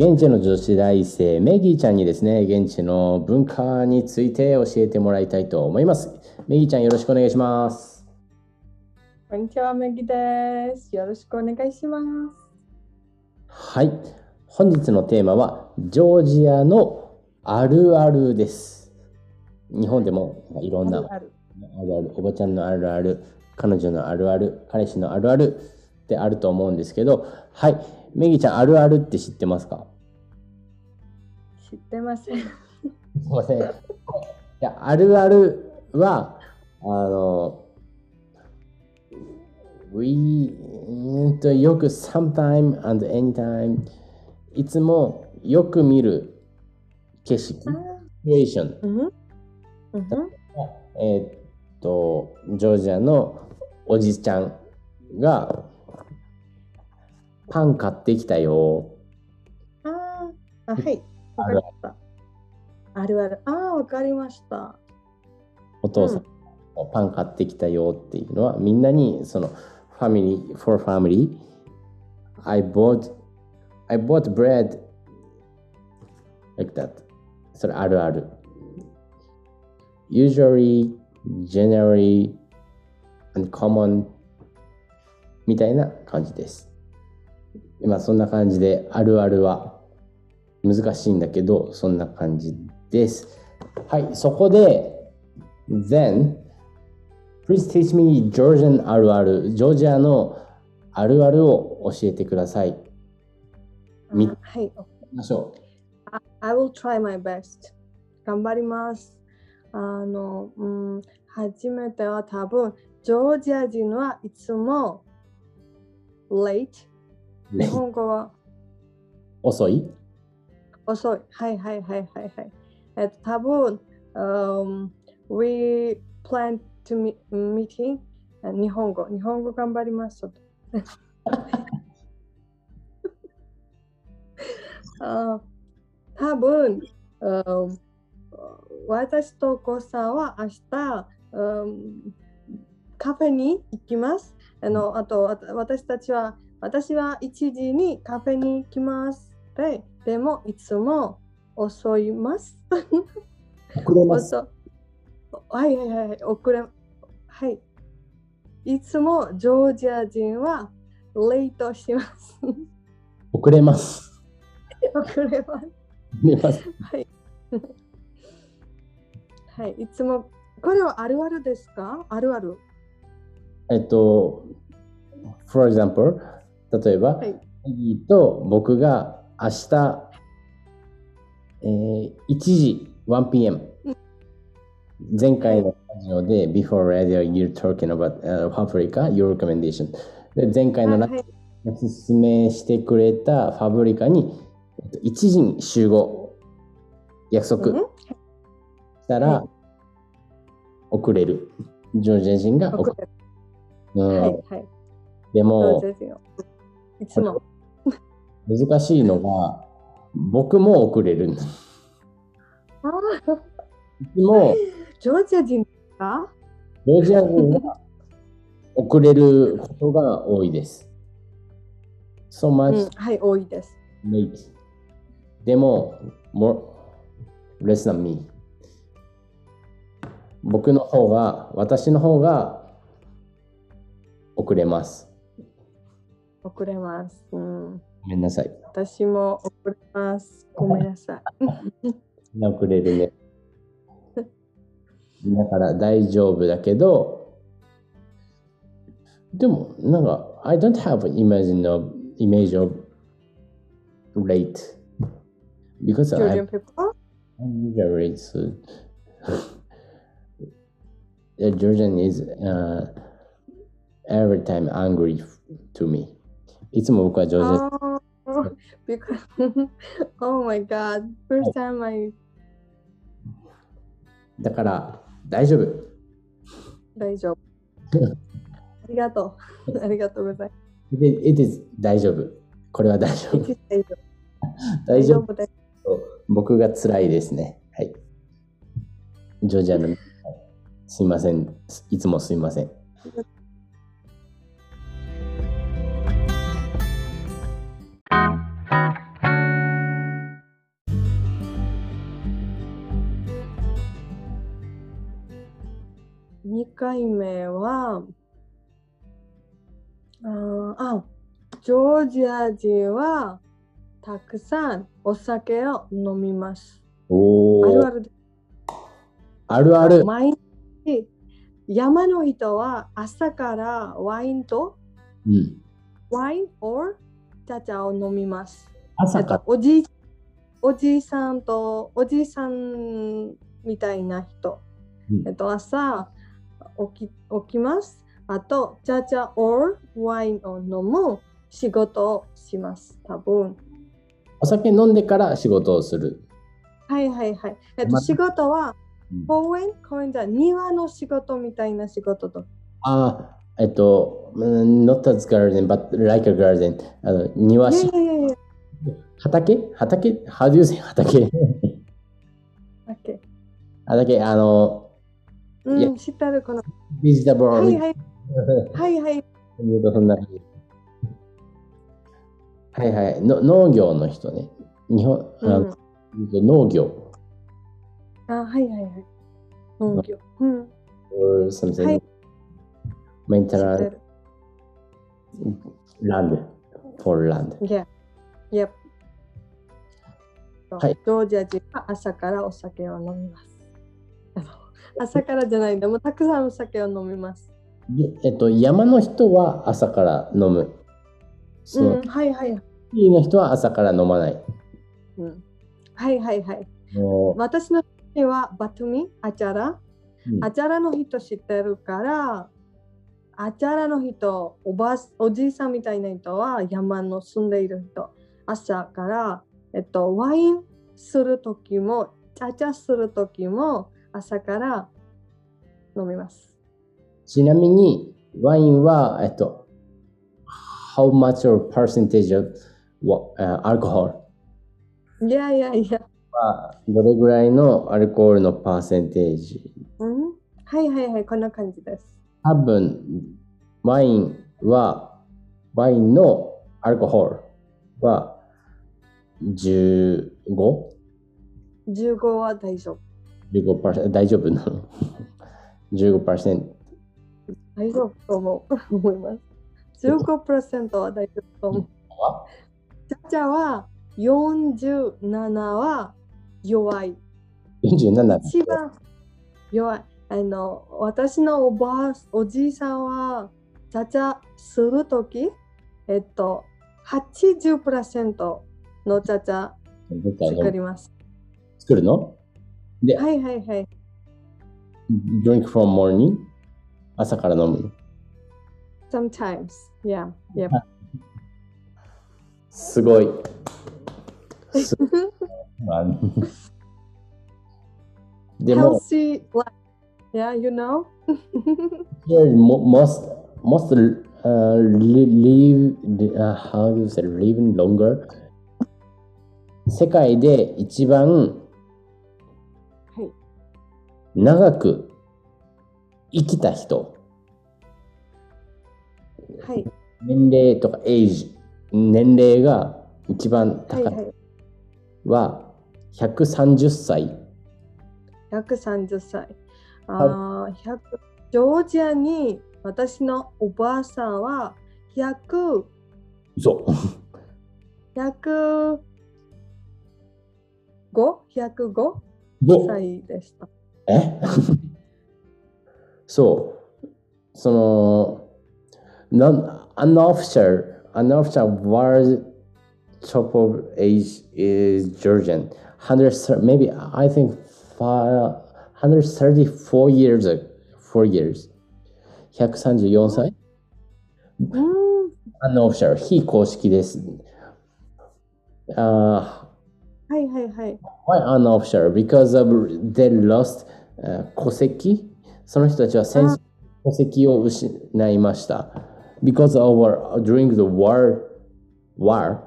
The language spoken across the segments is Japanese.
現地の女子大生、メギーちゃんにですね、現地の文化について教えてもらいたいと思います。メギーちゃん、よろしくお願いします。こんにちは、メギです。よろしくお願いします。はい。本日のテーマは、ジョージアのあるあるです。日本でもいろんなあるあるおばちゃんのあるある、彼女のあるある、彼氏のあるあるってあると思うんですけど、はい。メギーちゃん、あるあるって知ってますか？知ってません。すいません。いや、あるあるは、あの、we うんとよく sometime and anytime いつもよく見る景色、シチュエーション。うん？うん？えーっと、ジョージアのおじちゃんがパン買ってきたよ。あーあ、はい。わかりました。あるある。ああ、わかりました。お父さん、パン買ってきたよっていうのはみんなにそのファミリー for family I bought I bought bread like that それあるある usually generally and common みたいな感じです今そんな感じであるあるは難しいんだけどそんな感じですはいそこで Then, please teach me Georgian あるある。ジョージアのあるあるを教えてください。はい。ましょ I will try my best. 頑張ります。あの、うん、初めては多分、ジョージア人はいつも late。う。日ね、本語は遅い？遅い。はいはいはいはいはい。えっと、多分、um, we plan to meet meeting あ日本語。日本語頑張ります。あ多分、um, 私とコさんは明日、um, カフェに行きます。あのあと私たちは私は1時にカフェに行きます。ででもいつも遅います。遅れます。遅はいはいはい、遅れ。はい。いつもジョージア人はレイトします。遅れます。遅れます。ます。はい。はい、いつも、これはあるあるですか？あるある。えっと、for example、例えば、はいと僕が明日、えー1時 1pm 前回のラジオで Before Radio you're talking about、uh, Paprika your recommendation で前回のラジオはい、おすすめしてくれたファブリカにえっと1時に集合約束うん？したらは遅れる。ジョージア人が遅遅れれる。うんはい、はい。でも。いつも。難しいのが僕も遅れる。いあーつもジョージア人ですか？ジョージア人が遅れることが多いです。So う much ん、はい、多いです。late. でも、more less than me. 僕の方が、私の方が遅れます。遅れます。うん、ごめんなさい。私も遅れます。ごめんなさい。遅れるね。だから大丈夫だけど、でも、なんか、I don't have an image of, image of late. Because I people? usually uh, Georgian is uh, every time angry to me. いつも僕はジョージア Oh, because oh my god, first time I だから大丈夫。大丈夫。ありがとう。ありがとうござい It is, it is 大丈夫。これは大丈ます。夫。大丈夫。大丈夫。僕が辛いですね。はい。ジョージアのすいません。いつもすいません。回目は、あーあ、ジョージア人はたくさんお酒を飲みます。おーあるあるですあるある。毎日、山の人は朝からワインとうん。ワイン or 茶々を飲みます。え朝かっと、おじいおじいさんとおじいさんみたいな人、うんえっと、朝起き起きます。あと、茶々 or ワインを飲む仕事をします。多分。お酒飲んでから仕事をする。はいはいはい。えっと、ま仕事はうん公園公園じゃ庭の仕事みたいな仕事と。あー、えっと、うん not as garden, but like a garden. あの庭しいやいやいやいや。畑？畑 ?How do you say 畑？OK 畑、あの、うん、知ってるこの。ベジタブル。はいはい はいはい。はいはい。の農業の人ね。日本、あうん、農業。あ、はいはいはい。農業。うん。or something. はい maintenance る。land for land. Yeah. Yep. はいジョージア人は朝からお酒を飲みます。朝からじゃないでもたくさんお酒を飲みます。でえっと、山の人は朝から飲む。うん、はいはい。シティの人は朝から飲まない。うん、はいはいはい。も私の国はバトゥミ、アチャラ。うんアチャラの人知ってるから、アチャラの人、おばあおじいさんみたいな人は山の住んでいる人。朝から、えっと、ワインするときも、チャチャするときも、朝から飲みます。うちなみに、ワインは、えっと、how much or percentage of what, uh, alcohol? いやいやいや。はどれぐらいのアルコールのパーセンテージうん、はいはいはい、こんな感じです。多分、ワインは、ワインのアルコールは 15?15% 15は大丈夫。大丈夫なの ?15%。大丈夫と思う思います。15%は大丈夫と思う。はチャチャは47は弱い。47一番弱い。あの私のおばあ、おじいさんはチャチャするとき、えっと、80%のチャチャ作ります。作るの？で、はいはいはい。 drink from morning 朝から飲むの Sometimes. Yeah. Yep. すごい。すあのでも、 Healthy life. Yeah, you know? here mo- most most uh, li- live uh, how do you say living longer 世界で一番はい。 長く生きた人はい。年齢とかエイジ年齢が一番はい高はいい。は130歳130歳。あー100ジョージアに私のおばあさんは100、そう105、105で歳でした。えそう。その、non, an officer, an officer was top of age is Georgian. 100, maybe I think five, 134 years, ago, four years. 134歳うん。 an officer, 非公式です。あーはいはいはい。 Why an officer? Because of they lost、uh, 戸籍その人たちは戦争戸籍を失いました。Because of our, during the war, war,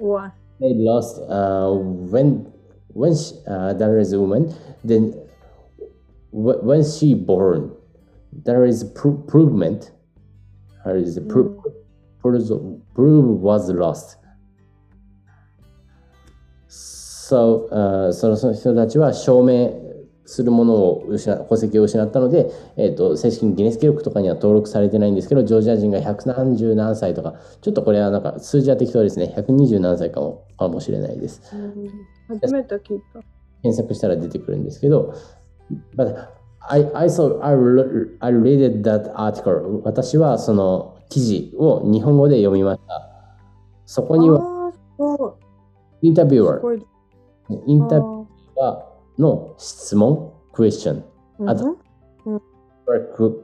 わ they lost uh, when when she, uh, there is a woman, then wh- when she born, there is pro- provement. There is a pro- proof, proof was lost. So, uh, そのその人たちは証明 するものを失宝石を失ったので、えー、と正式にギネス記録とかには登録されてないんですけどジョージア人が130何歳とかちょっとこれはなんか数字は適当ですね120何歳かもかもしれないですうん初めて聞いた。検索したら出てくるんですけど But I, I saw I, re- I read that article 私はその記事を日本語で読みましたそこには。インタビュアーすごい。インタビュアーの質問 question あと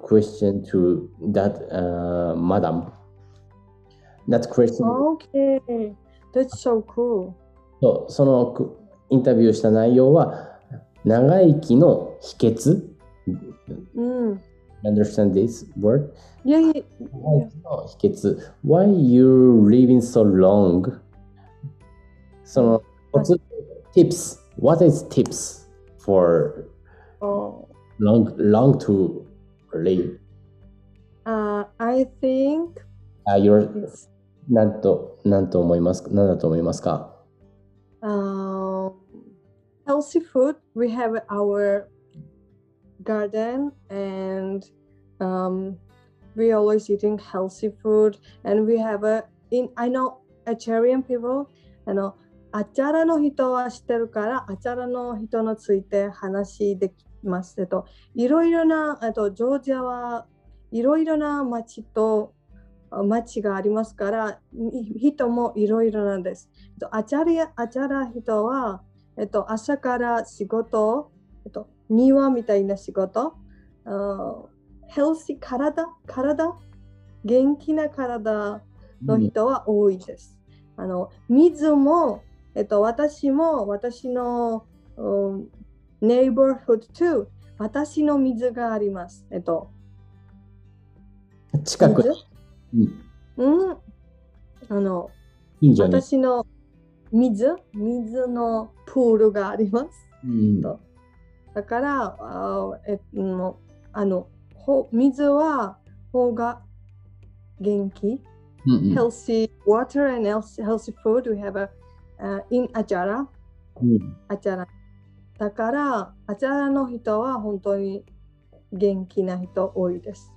question to that uh, madam. That question, Okay. That's so cool. そうそのくインタビューした内容は長生きの秘訣うん。Understand this word? いやいや、長生きの秘訣 Why you living so long? そのコツ tips What is tips for お long, long to live? uh, I think あ、your it's なんと、なんと思いますか何だと思いますか um, healthy food. We have our garden and um, we always eating healthy food and we have a in I know Acharian people あの あちゃらの人は知ってるからあちゃらの人について話できます。えっといろいろなえっとジョージアはいろいろな町とあ町がありますから人もいろいろなんです。えっとあちゃりあちゃら人はえっと朝から仕事えっと庭みたいな仕事あヘルシー体体？元気な体の人は多いです。あの水も、えっと、私も私の、うん、ネイバーフッド too 私の水があります。えっと、近く水？うんうん、あの近所に。私の水？水のプールがあります。うんとだから、あえのあのほ水は方が元気？うんうん healthy water and healthy, healthy food we have a, uh, in Achara. うんアチャラ。だから、アチャラの人は本当に元気な人多いです。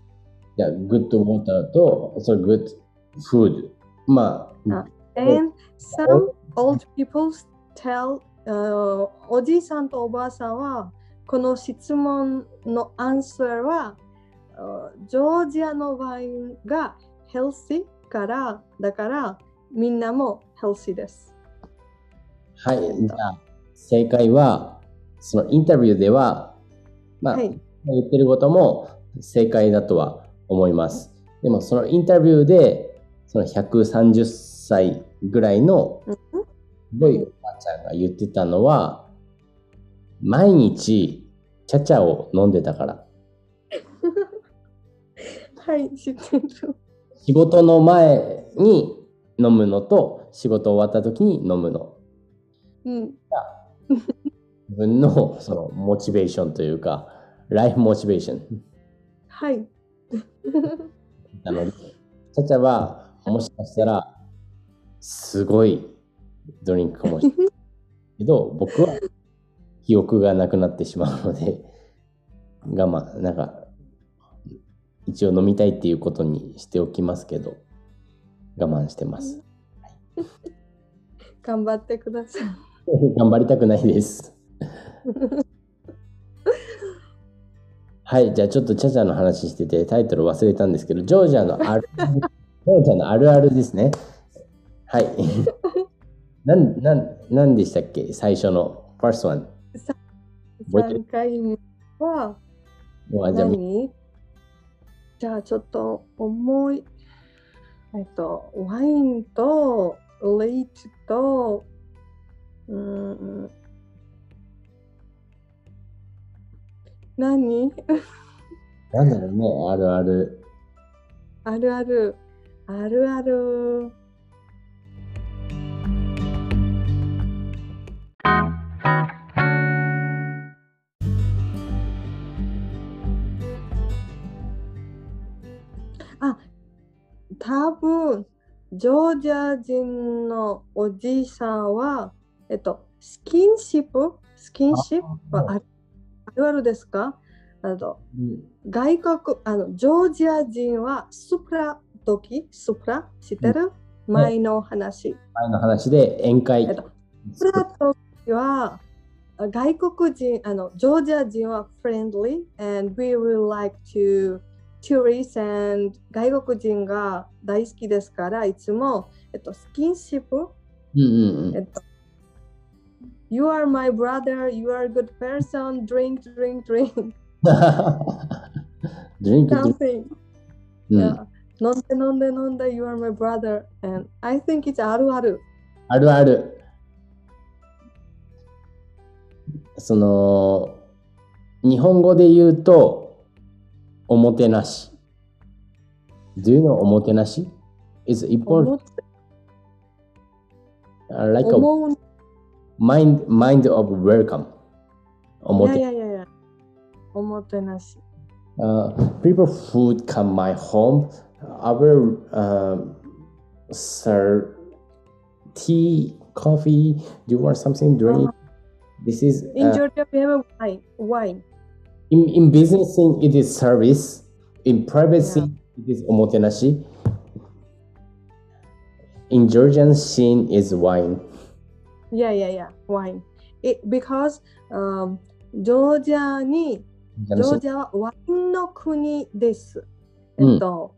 じゃあ、グッドウォーターと、それグッドフード。まあ、あ And some old people tell、uh, おじいさんとおばあさんはこの質問のアンサーは、uh, ジョージアのワインが healthy からだからみんなも healthy です。はい。じゃあ、正解は、そのインタビューでは、まあ、はい。言ってることも正解だとは思います。でも、そのインタビューで、その130歳ぐらいのうんすごいおばあちゃんが言ってたのは、毎日、チャチャを飲んでたから。はい、知ってる。仕事の前に飲むのと、仕事終わった時に飲むの。うん。自分のそのモチベーションというか、ライフモチベーションはい。なので、チャチャはもしかしたら、すごいドリンクかもしれないけど、僕は記憶がなくなってしまうので、我慢、なんか、一応飲みたいっていうことにしておきますけど、我慢してます。頑張ってください。頑張りたくないです。はい、じゃあちょっとチャチャの話しててタイトル忘れたんですけど、ジョージアのある、ジョージアのあるあるですね。はい。なん、なん、なんでしたっけ？最初の first one。覚えてる？3回目は何？じゃあちょっと重い。えっと、ワインとレイチと、うーん、何？なんだろうね、あるある。あるある、あるある。あ、多分ジョージア人のおじいさんは、えっと、スキンシップ、スキンシップはああるあるですか？あのうん。外国、あの、ジョージア人はスプラ時、スプラ？知ってる、前の話。前の話で宴会。えっ。とスプラ時はあ外国人、あの、ジョージア人は friendly and we will like to tourists and 外国人が大好きですから、いつも、えっと、スキンシップ、うんうんうん。えっと、You are my brother, you are a good person, drink, drink, drink, ドリンクドリンク something. うん Yeah. 飲んで飲んで飲んで、You are my brother. And I think it's あるある。あるある。その、日本語で言うと、おもてなし。Do you know おもてなし ?is 思 important って uh, like a 思う。Mind, mind of welcome. おもいやいてやいやいや。おもてなし。uh, people who come my home, I will um, serve tea, coffee. Do you want something drink? This is In uh, Georgia, we have a wine. wine. in, in business thing it is service. In private Yeah. thing it is omotenashi. In Georgian scene is wine. Yeah, yeah, yeah. Wine. It, because、um, ジョージアに、ジョージアはワインの国です。えっと、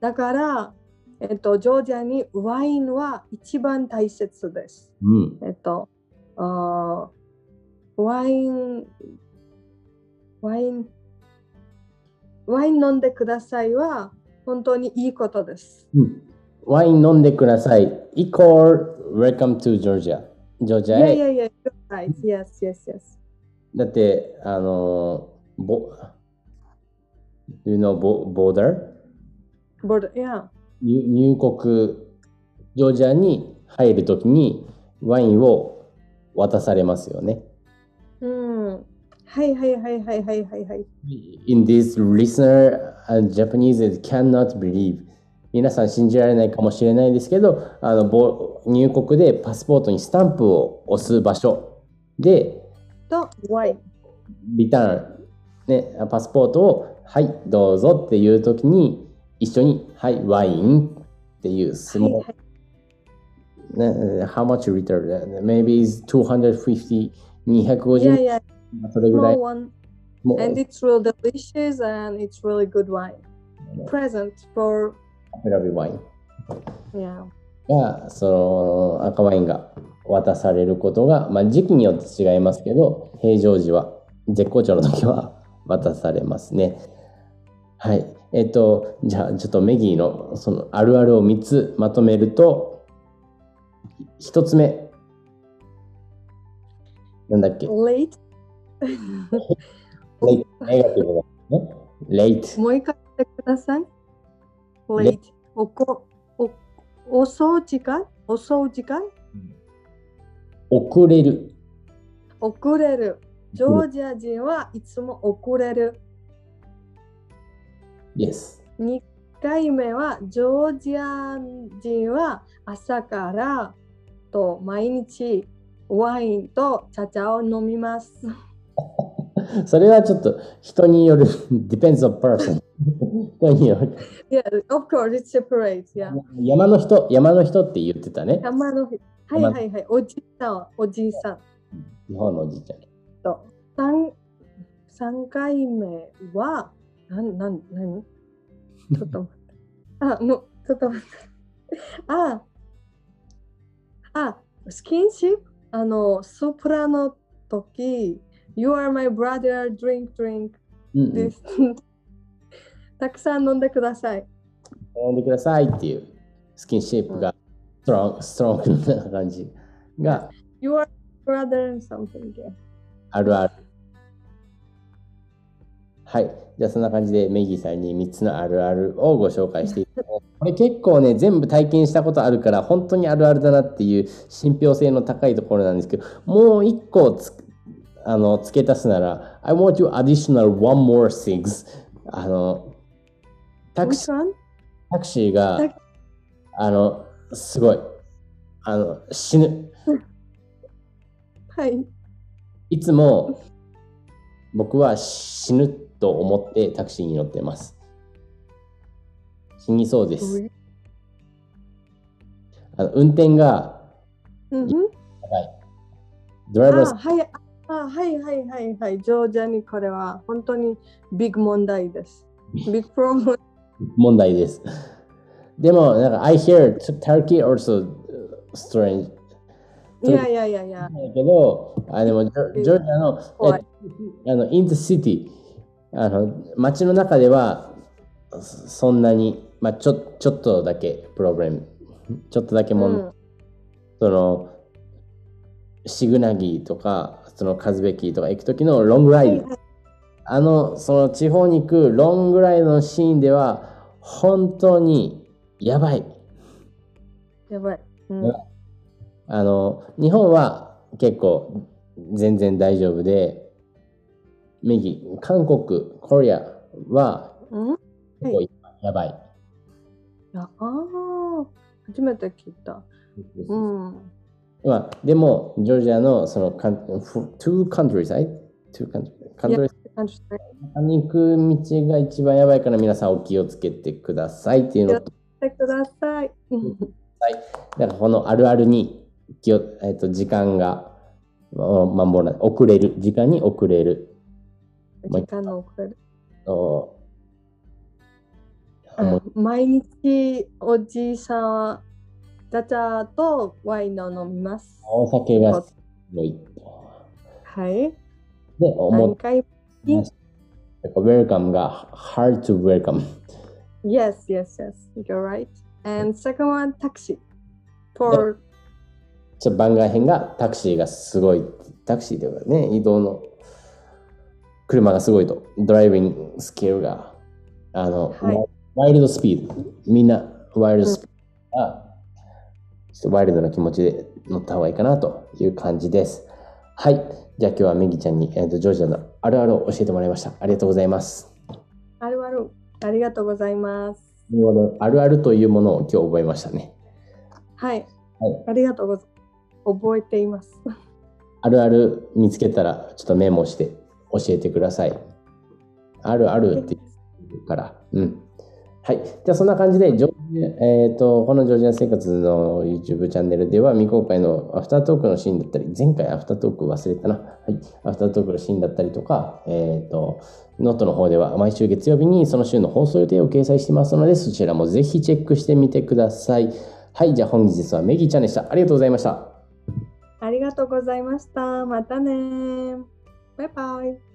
だから、えっと、ジョージアにワインは一番大切です。うん。えっと、あーワイン、ワイン、ワイン飲んでくださいは本当にいいことです。うんワイン飲んでください。イコール Welcome to Georgia. ジョージア。はい、だって、あの、ボ、ぼ,入国、ジョージアに入るときにワインを渡されますよね。はいはいはいはいはいはい。In this listener, a Japanese cannot believe. 皆さん信じられないかもしれないですけど、あのぼ入国でパスポートにスタンプを押す場所で、と、ワイン。リターン、ね、パスポートを、はい、どうぞっていうときに、一緒に、はい、ワインっていう、スモはいはいね、how much return? Maybe is 250、250いやいや、それぐらい And it's real delicious and it's really good wine. Present for, 選びワイン.が、その赤ワインが渡されることが、まあ、時期によって違いますけど、平常時は、絶好調の時は渡されますね。はい。えっと、じゃあ、ちょっとメギーのそのあるあるを3つまとめると、1つ目。なんだっけ？Late? レイネガティブだね。レイト。もう一回言ってください。late。おこ、お、遅い時間遅い時間遅れる。遅れる。ジョージア人はいつも遅れる。Yes。2回目はジョージア人は朝からと毎日ワインと茶々を飲みます。それはちょっと人による。depends on person。人による。Yeah, of course, it's separate. Yeah. 山の人、山の人って言ってたね。山の日。はいはいはい。おじいさんはおじいさん。日本のおじいちゃん。と 3, 3回目は、なん、なん、なんちょっと待って。あ、もう、ちょっと待って。あ、あ、スキンシップ？あの、ソプラの時、You are my brother, drink, drink うんうんです。たくさん飲んでください。飲んでくださいっていうスキンシップがストロング、ストロングな感じが You are brother and something. あるある。はい。じゃあそんな感じでメギーさんに3つのあるあるをご紹介していたこれ結構ね、全部体験したことあるから、本当にあるあるだなっていう信憑性の高いところなんですけど、もう1個つあの付け足すなら、I want to additional one more things. あの、タクシー?タクシーがあの、すごい、あの、死ぬ。はい。いつも、僕は死ぬと思ってタクシーに乗ってます。死にそうです。あの運転がうんうんドライバーあはいあはいはいはいはい。ジョージアにこれは本当にビッグ問題です。ビッグプロム。問題です。でも、なんか、I hear Turkey also strange. いやいやいやいや。だけど、あでもジョ、ジョージアの、あの、in the city、あの、街の中では、そそんなに、まあ、ちょ、ちょっとだけプロブレム、ちょっとだけもん、うんその、シグナギとか、そのカズベキとか行くときのロングライド、あの、その地方に行くロングライドのシーンでは、本当にやばい。やばい。うんあの、日本は結構全然大丈夫で、右、韓国、コリアは結構やばい。いやあ初めて聞いた。うん。まあ、でも、ジョージアのその、two countries, right? Two countries. てに行く道が一番やばいから皆さんお気をつけてくださいっていうのと、くださ い。だからこのあるあるに気を、えっと時間がま守らない遅れる時間に遅れる時間の遅れる。毎日おじいさん、ダチャとワインを飲みます。お酒がすごいはい。で思ったウェルカムが hard to welcome Yes, yes, yes. You're right. And second one, taxi. For ちょ番外編がタクシーがすごいタクシーというかね移動の車がすごいとドライビングスキルがあの、はいワイルドスピードみんなワイルドスピードが、ちょっとワイルドな気持ちで乗った方がいいかなという感じですはいじゃあ今日はメギちゃんに、えー、とジョージアのあるあるを教えてもらいましたありがとうございますあるある。ありがとうございます。あるあるというものを今日覚えましたねはい。はいありがとうございます。覚えています。あるある見つけたらちょっとメモして教えてください。あるあるって言うから。うん。はい。じゃあそんな感じで、ジョージアえー、とこのジョージア生活の YouTube チャンネルでは未公開のアフタートークのシーンだったり、前回アフタートーク忘れたな。はい。アフタートークのシーンだったりとか、えっ、と、ノートの方では毎週月曜日にその週の放送予定を掲載してますので、そちらもぜひチェックしてみてください。はい。じゃあ本日はメギちゃんでした。ありがとうございました。ありがとうございました。またねバイバイ。